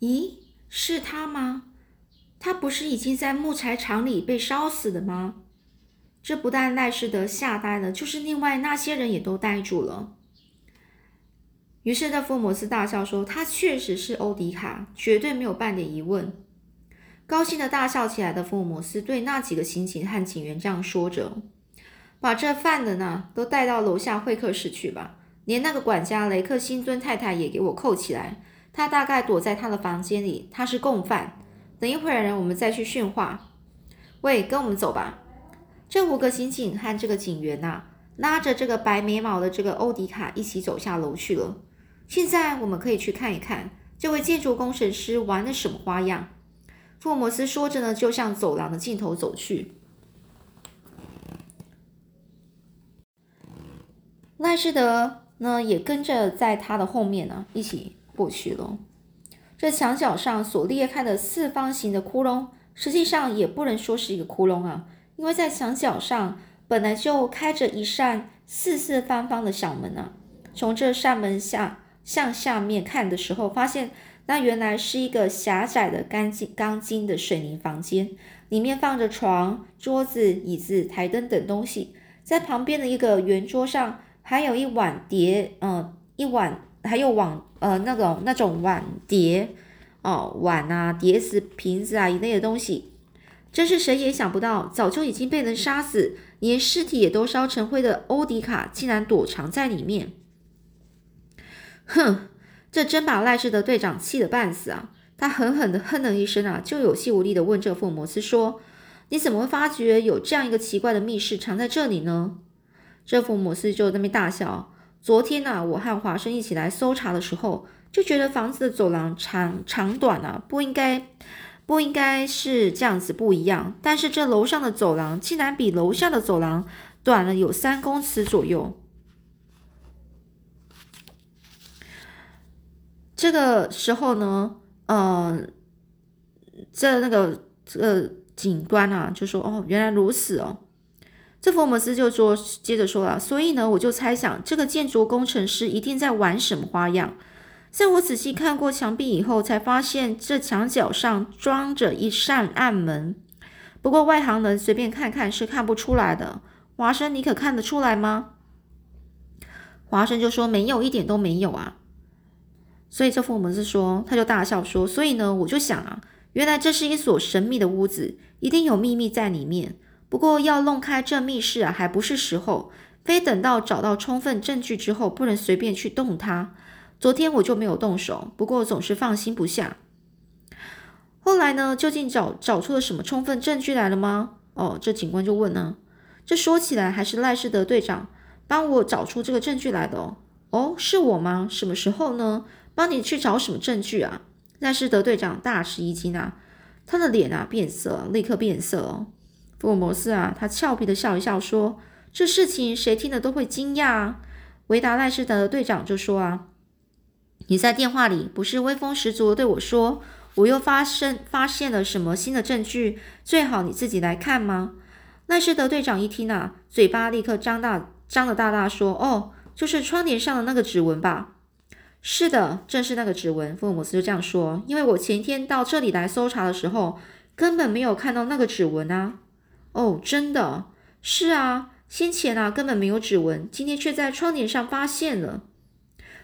咦，是他吗？他不是已经在木材厂里被烧死的吗？这不但赖士德吓呆了，就是另外那些人也都呆住了。于是，那福尔摩斯大笑说：“他确实是欧迪卡，绝对没有半点疑问。”高兴的大笑起来的福尔摩斯对那几个刑警和警员这样说着：“把这犯人呢都带到楼下会客室去吧，连那个管家雷克辛尊太太也给我扣起来。他大概躲在他的房间里，他是共犯。等一会儿，我们再去训话。喂，跟我们走吧。”这五个刑警和这个警员呐，拉着这个白眉毛的这个欧迪卡一起走下楼去了。现在我们可以去看一看这位建筑工程师玩的什么花样。福尔摩斯说着呢，就向走廊的尽头走去。赖士德呢，也跟着在他的后面呢，一起过去了。这墙角上所裂开的四方形的窟窿，实际上也不能说是一个窟窿啊，因为在墙角上本来就开着一扇四四方方的小门呢。从这扇门下。向下面看的时候，发现那原来是一个狭窄的钢筋钢筋的水泥房间，里面放着床、桌子、椅子、台灯等东西。在旁边的一个圆桌上，还有一碗碟，嗯，一碗还有碗，呃，那种那种碗碟，哦，碗啊、碟子、瓶子啊一类的东西。真是谁也想不到，早就已经被人杀死，连尸体也都烧成灰的欧迪卡，竟然躲藏在里面。哼，这真把赖氏的队长气得半死啊！他狠狠地哼了一声啊，就有气无力地问这福尔摩斯说：“你怎么会发觉有这样一个奇怪的密室藏在这里呢？”这福尔摩斯就那边大笑：“昨天呢，我和华生一起来搜查的时候，就觉得房子的走廊长长短啊，不应该不应该是这样子不一样。但是这楼上的走廊竟然比楼下的走廊短了有三公尺左右。”这个时候呢，呃，这那个这个警官啊，就说：“哦，原来如此哦。”这福尔摩斯就说，接着说了：“所以呢，我就猜想，这个建筑工程师一定在玩什么花样。在我仔细看过墙壁以后，才发现这墙角上装着一扇暗门。不过外行人随便看看是看不出来的。华生，你可看得出来吗？”华生就说：“没有，一点都没有啊。”所以这福尔摩斯说，他就大笑说：“所以呢，我就想啊，原来这是一所神秘的屋子，一定有秘密在里面。不过要弄开这密室啊，还不是时候，非等到找到充分证据之后，不能随便去动它。昨天我就没有动手，不过总是放心不下。后来呢，究竟找找出了什么充分证据来了吗？哦，这警官就问呢。这说起来还是赖士德队长帮我找出这个证据来的哦。哦，是我吗？什么时候呢？”帮你去找什么证据啊？赖士德队长大吃一惊啊，他的脸啊变色，立刻变色哦。福尔摩斯啊，他俏皮的笑一笑说：“这事情谁听了都会惊讶啊。”维达赖斯德的队长就说：“啊，你在电话里不是威风十足的对我说，我又发生发现了什么新的证据？最好你自己来看吗？”赖斯德队长一听啊，嘴巴立刻张大，张得大大说：“哦，就是窗帘上的那个指纹吧。”是的，正是那个指纹。福尔摩斯就这样说：“因为我前天到这里来搜查的时候，根本没有看到那个指纹啊。”哦，真的是啊，先前啊根本没有指纹，今天却在窗帘上发现了。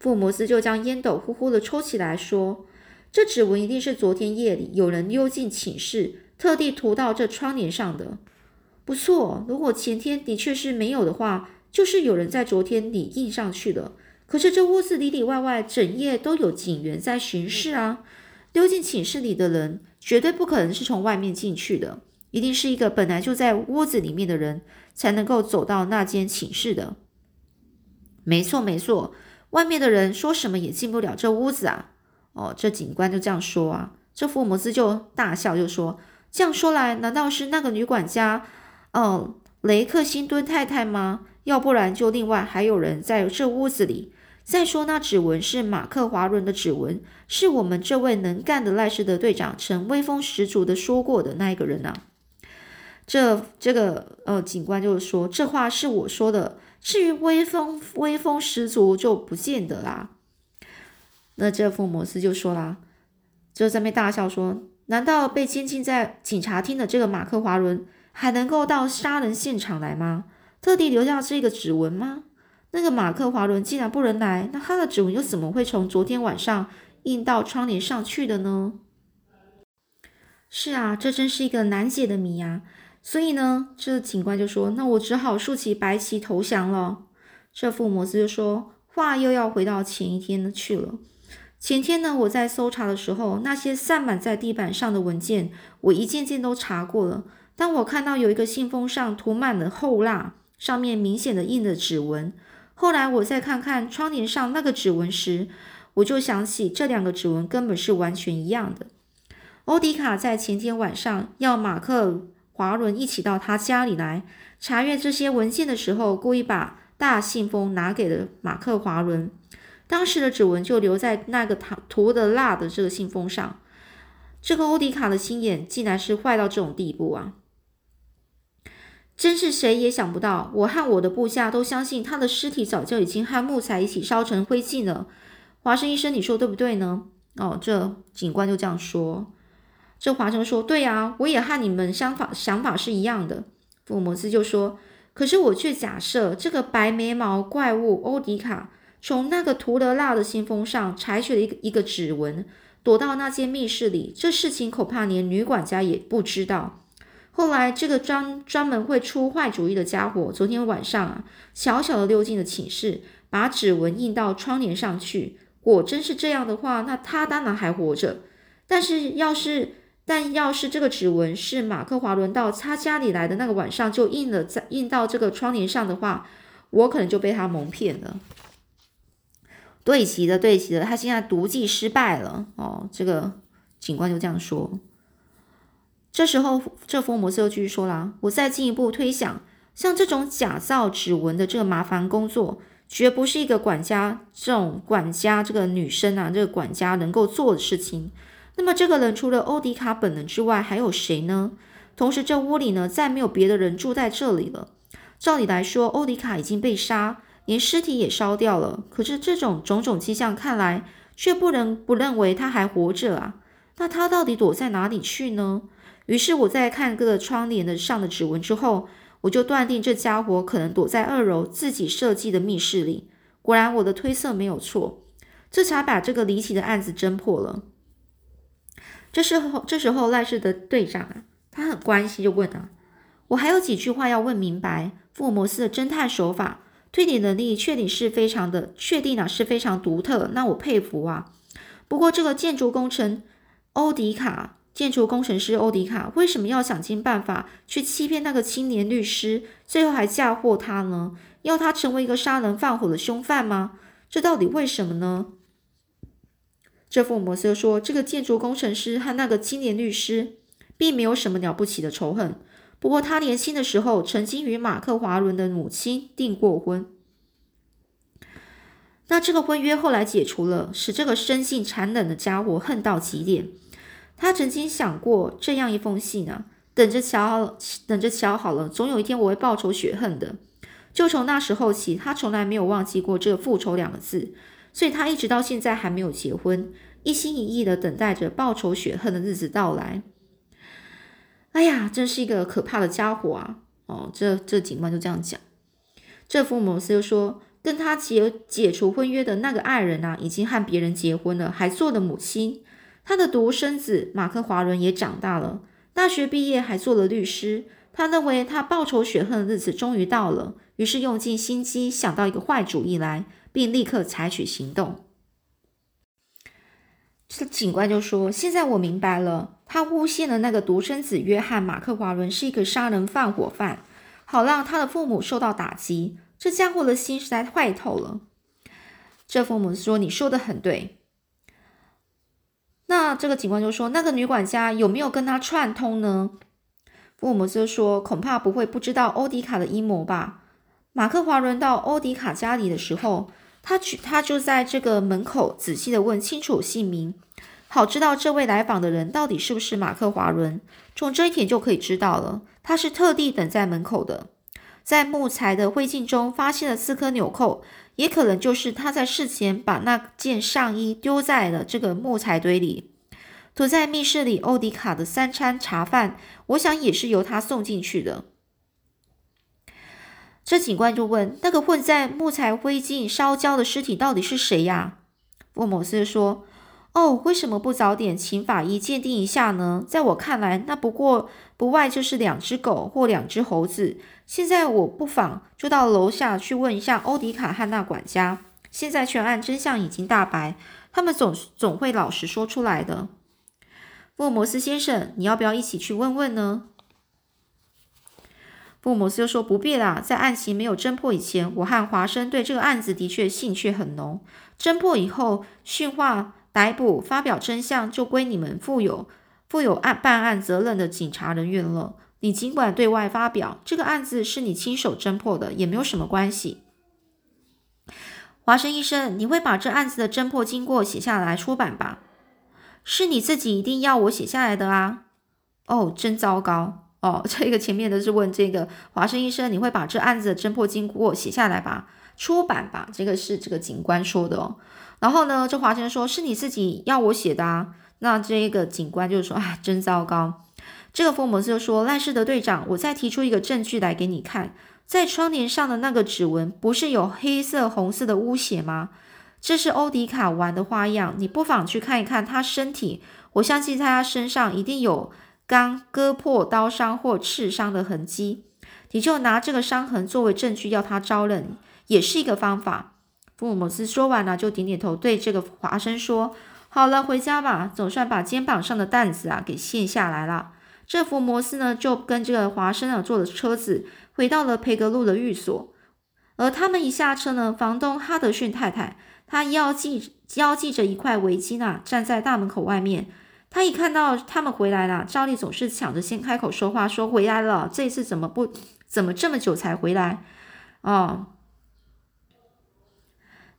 福尔摩斯就将烟斗呼呼的抽起来，说：“这指纹一定是昨天夜里有人溜进寝室，特地涂到这窗帘上的。不错，如果前天的确是没有的话，就是有人在昨天里印上去的。”可是这屋子里里外外整夜都有警员在巡视啊！溜进寝室里的人绝对不可能是从外面进去的，一定是一个本来就在屋子里面的人才能够走到那间寝室的。没错，没错，外面的人说什么也进不了这屋子啊！哦，这警官就这样说啊。这福尔摩斯就大笑，就说：“这样说来，难道是那个女管家，哦，雷克辛敦太太吗？要不然就另外还有人在这屋子里。”再说，那指纹是马克华伦的指纹，是我们这位能干的赖士德队长曾威风十足的说过的那一个人啊。这这个呃，警官就是说，这话是我说的，至于威风威风十足就不见得啦。那这福摩斯就说啦，就在那大笑说：“难道被监禁在警察厅的这个马克华伦还能够到杀人现场来吗？特地留下这个指纹吗？那个马克华伦既然不能来，那他的指纹又怎么会从昨天晚上印到窗帘上去的呢？”是啊，这真是一个难解的谜啊！所以呢，这警官就说：“那我只好竖起白旗投降了。”这福摩斯就说：“话又要回到前一天去了。前天呢，我在搜查的时候，那些散满在地板上的文件，我一件件都查过了。当我看到有一个信封上涂满了厚蜡，上面明显的印了指纹。后来我再看看窗帘上那个指纹时，我就想起这两个指纹根本是完全一样的。”欧迪卡在前天晚上要马克华伦一起到他家里来查阅这些文件的时候，故意把大信封拿给了马克华伦。当时的指纹就留在那个涂的蜡的这个信封上。这个欧迪卡的心眼竟然是坏到这种地步啊！真是谁也想不到，我和我的部下都相信他的尸体早就已经和木材一起烧成灰烬了。华生医生，你说对不对呢？哦，这警官就这样说。这华生说：“对呀，我也和你们想法想法是一样的。”福尔摩斯就说：“可是我却假设这个白眉毛怪物欧迪卡从那个涂了蜡的信封上采取了一个一个指纹，躲到那间密室里。这事情恐怕连女管家也不知道。后来，这个专专门会出坏主意的家伙，昨天晚上啊，小小的溜进了寝室，把指纹印到窗帘上去。果真是这样的话，那他当然还活着。但是要是……”但要是这个指纹是马克华伦到他家里来的那个晚上就印了在印到这个窗帘上的话，我可能就被他蒙骗了。对齐的，对齐的，他现在毒计失败了哦。这个警官就这样说。这时候，这福尔摩斯又继续说了：“我再进一步推想，像这种假造指纹的这个麻烦工作，绝不是一个管家这种管家这个女生啊，这个管家能够做的事情。”那么这个人除了欧迪卡本人之外，还有谁呢？同时，这屋里呢，再没有别的人住在这里了。照理来说，欧迪卡已经被杀，连尸体也烧掉了。可是这种种种迹象看来，却不能不认为他还活着啊。那他到底躲在哪里去呢？于是我在看各个窗帘的上的指纹之后，我就断定这家伙可能躲在二楼自己设计的密室里。果然，我的推测没有错，这才把这个离奇的案子侦破了。这时候，这时候赖氏的队长啊，他很关心，就问啊：“我还有几句话要问明白。福尔摩斯的侦探手法、推理能力，确定是非常的，确定啊是非常独特。那我佩服啊。不过，这个建筑工程欧迪卡，建筑工程师欧迪卡，为什么要想尽办法去欺骗那个青年律师，最后还嫁祸他呢？要他成为一个杀人放火的凶犯吗？这到底为什么呢？”这福摩斯说：“这个建筑工程师和那个青年律师并没有什么了不起的仇恨。不过他年轻的时候曾经与马克华伦的母亲订过婚。那这个婚约后来解除了，使这个生性残忍的家伙恨到极点。他曾经想过这样一封信啊，等着瞧，等着瞧好了，总有一天我会报仇雪恨的。就从那时候起，他从来没有忘记过这个复仇两个字。”所以他一直到现在还没有结婚，一心一意的等待着报仇雪恨的日子到来。哎呀，真是一个可怕的家伙啊！哦，这这警官就这样讲。这福摩斯又说，跟他解解除婚约的那个爱人啊，已经和别人结婚了，还做了母亲。他的独生子马克华伦也长大了，大学毕业，还做了律师。他认为他报仇雪恨的日子终于到了，于是用尽心机想到一个坏主意来。并立刻采取行动。这警官就说：“现在我明白了，他诬陷了那个独生子约翰·马克华伦是一个杀人放火犯，好让他的父母受到打击。这家伙的心实在坏透了。”这父母说：“你说的很对。”那这个警官就说：“那个女管家有没有跟他串通呢？”福尔摩斯说：“恐怕不会不知道欧迪卡的阴谋吧？马克华伦到欧迪卡家里的时候。”他去，他就在这个门口仔细的问清楚姓名，好知道这位来访的人到底是不是马克华伦。从这一点就可以知道了，他是特地等在门口的。在木材的灰烬中发现了四颗纽扣，也可能就是他在事前把那件上衣丢在了这个木材堆里。躲在密室里，欧迪卡的三餐茶饭，我想也是由他送进去的。这警官就问：“那个混在木材灰烬烧焦的尸体到底是谁呀？”福尔摩斯说：“哦，为什么不早点请法医鉴定一下呢？在我看来，那不过不外就是两只狗或两只猴子。现在我不妨就到楼下去问一下欧迪卡和那管家。现在全案真相已经大白，他们总总会老实说出来的。”福尔摩斯先生，你要不要一起去问问呢？福尔摩斯就说：“不必啦，在案情没有侦破以前，我和华生对这个案子的确兴趣很浓。侦破以后，训话、逮捕、发表真相，就归你们负有负有案办案责任的警察人员了。你尽管对外发表，这个案子是你亲手侦破的，也没有什么关系。”华生医生，你会把这案子的侦破经过写下来出版吧？是你自己一定要我写下来的啊！哦，真糟糕。哦，这个前面的是问这个华生医生，你会把这案子的侦破经过写下来吧？出版吧？这个是这个警官说的哦。然后呢，这华生说是你自己要我写的啊。那这个警官就说，啊，真糟糕。这个福尔摩斯就说，赖世德队长，我再提出一个证据来给你看，在窗帘上的那个指纹，不是有黑色、红色的污血吗？这是欧迪卡玩的花样，你不妨去看一看他身体，我相信在他身上一定有。刚割破刀伤或刺伤的痕迹，你就拿这个伤痕作为证据要他招认，也是一个方法。福尔摩斯说完了，就点点头，对这个华生说：“好了，回家吧，总算把肩膀上的担子啊给卸下来了。”这福摩斯呢，就跟这个华生啊坐了车子，回到了培格路的寓所。而他们一下车呢，房东哈德逊太太，她腰系腰系着一块围巾啊，站在大门口外面。他一看到他们回来了，照例总是抢着先开口说话，说回来了。这次怎么不怎么这么久才回来？哦，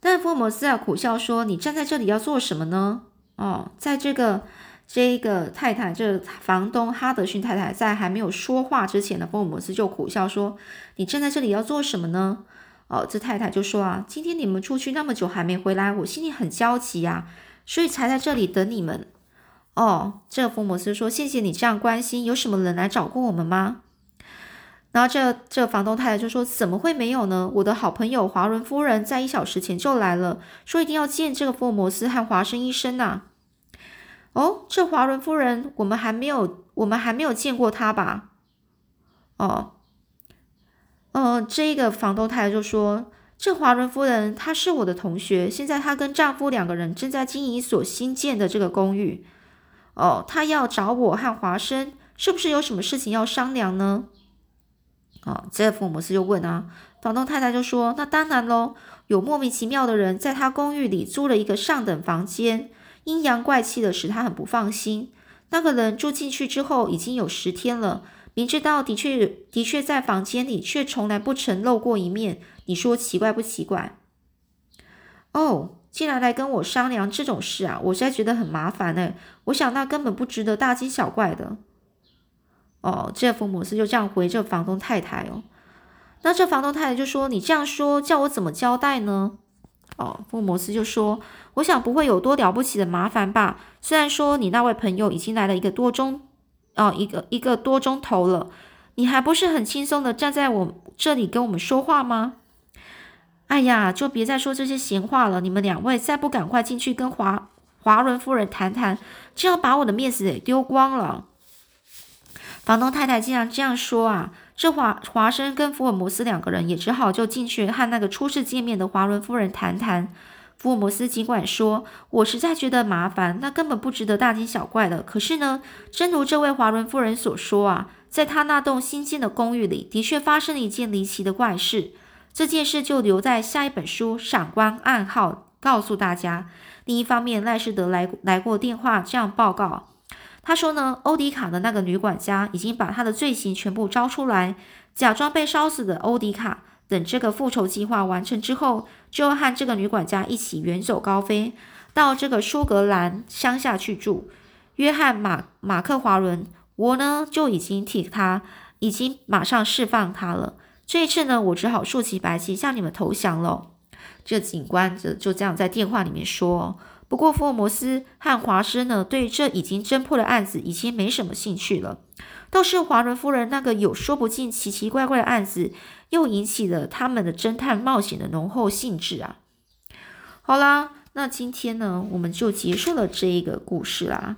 但福尔摩斯啊苦笑说：“你站在这里要做什么呢？”哦，在这个这个太太，这房东哈德逊太太在还没有说话之前呢，福尔摩斯就苦笑说：“你站在这里要做什么呢？”哦，这太太就说：“啊，今天你们出去那么久还没回来，我心里很焦急呀，所以才在这里等你们。”哦，这个福摩斯说：“谢谢你这样关心，有什么人来找过我们吗？”然后这这房东太太就说：“怎么会没有呢？我的好朋友华伦夫人在一小时前就来了，说一定要见这个福尔摩斯和华生医生呐。”哦，这华伦夫人，我们还没有，我们还没有见过她吧？哦，嗯，这个房东太太就说：“这华伦夫人她是我的同学，现在她跟丈夫两个人正在经营一所新建的这个公寓。”哦，他要找我和华生，是不是有什么事情要商量呢？哦，这福尔摩斯就问啊，房东太太就说：“那当然喽，有莫名其妙的人在他公寓里租了一个上等房间，阴阳怪气的，使他很不放心。那个人住进去之后已经有十天了，明知道的确的确在房间里，却从来不曾露过一面。你说奇怪不奇怪？”哦。竟然来跟我商量这种事啊！我实在觉得很麻烦呢。我想那根本不值得大惊小怪的。哦，这福摩斯就这样回这房东太太哦。那这房东太太就说：“你这样说，叫我怎么交代呢？”哦，福摩斯就说：“我想不会有多了不起的麻烦吧。虽然说你那位朋友已经来了一个多钟，哦，一个一个多钟头了，你还不是很轻松的站在我这里跟我们说话吗？”哎呀，就别再说这些闲话了。你们两位再不赶快进去跟华华伦夫人谈谈，就要把我的面子给丢光了。房东太太竟然这样说啊！这华华生跟福尔摩斯两个人也只好就进去和那个初次见面的华伦夫人谈谈。福尔摩斯尽管说：“我实在觉得麻烦，那根本不值得大惊小怪的。”可是呢，真如这位华伦夫人所说啊，在他那栋新建的公寓里，的确发生了一件离奇的怪事。这件事就留在下一本书《闪光暗号》告诉大家。另一方面，赖士德来来过电话，这样报告。他说呢，欧迪卡的那个女管家已经把他的罪行全部招出来，假装被烧死的欧迪卡，等这个复仇计划完成之后，就和这个女管家一起远走高飞，到这个苏格兰乡下去住。约翰马马克华伦，我呢就已经替他，已经马上释放他了。这一次呢，我只好竖起白旗向你们投降了。这警官就就这样在电话里面说。不过福尔摩斯和华生呢，对这已经侦破的案子已经没什么兴趣了。倒是华伦夫人那个有说不尽奇奇怪怪的案子，又引起了他们的侦探冒险的浓厚兴致啊！好啦，那今天呢，我们就结束了这一个故事啦。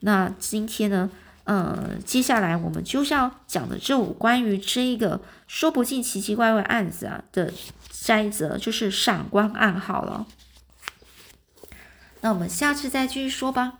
那今天呢，嗯，接下来我们就是要讲的这五关于这一个说不尽奇奇怪怪案子啊的摘则，就是闪光暗号了。那我们下次再继续说吧。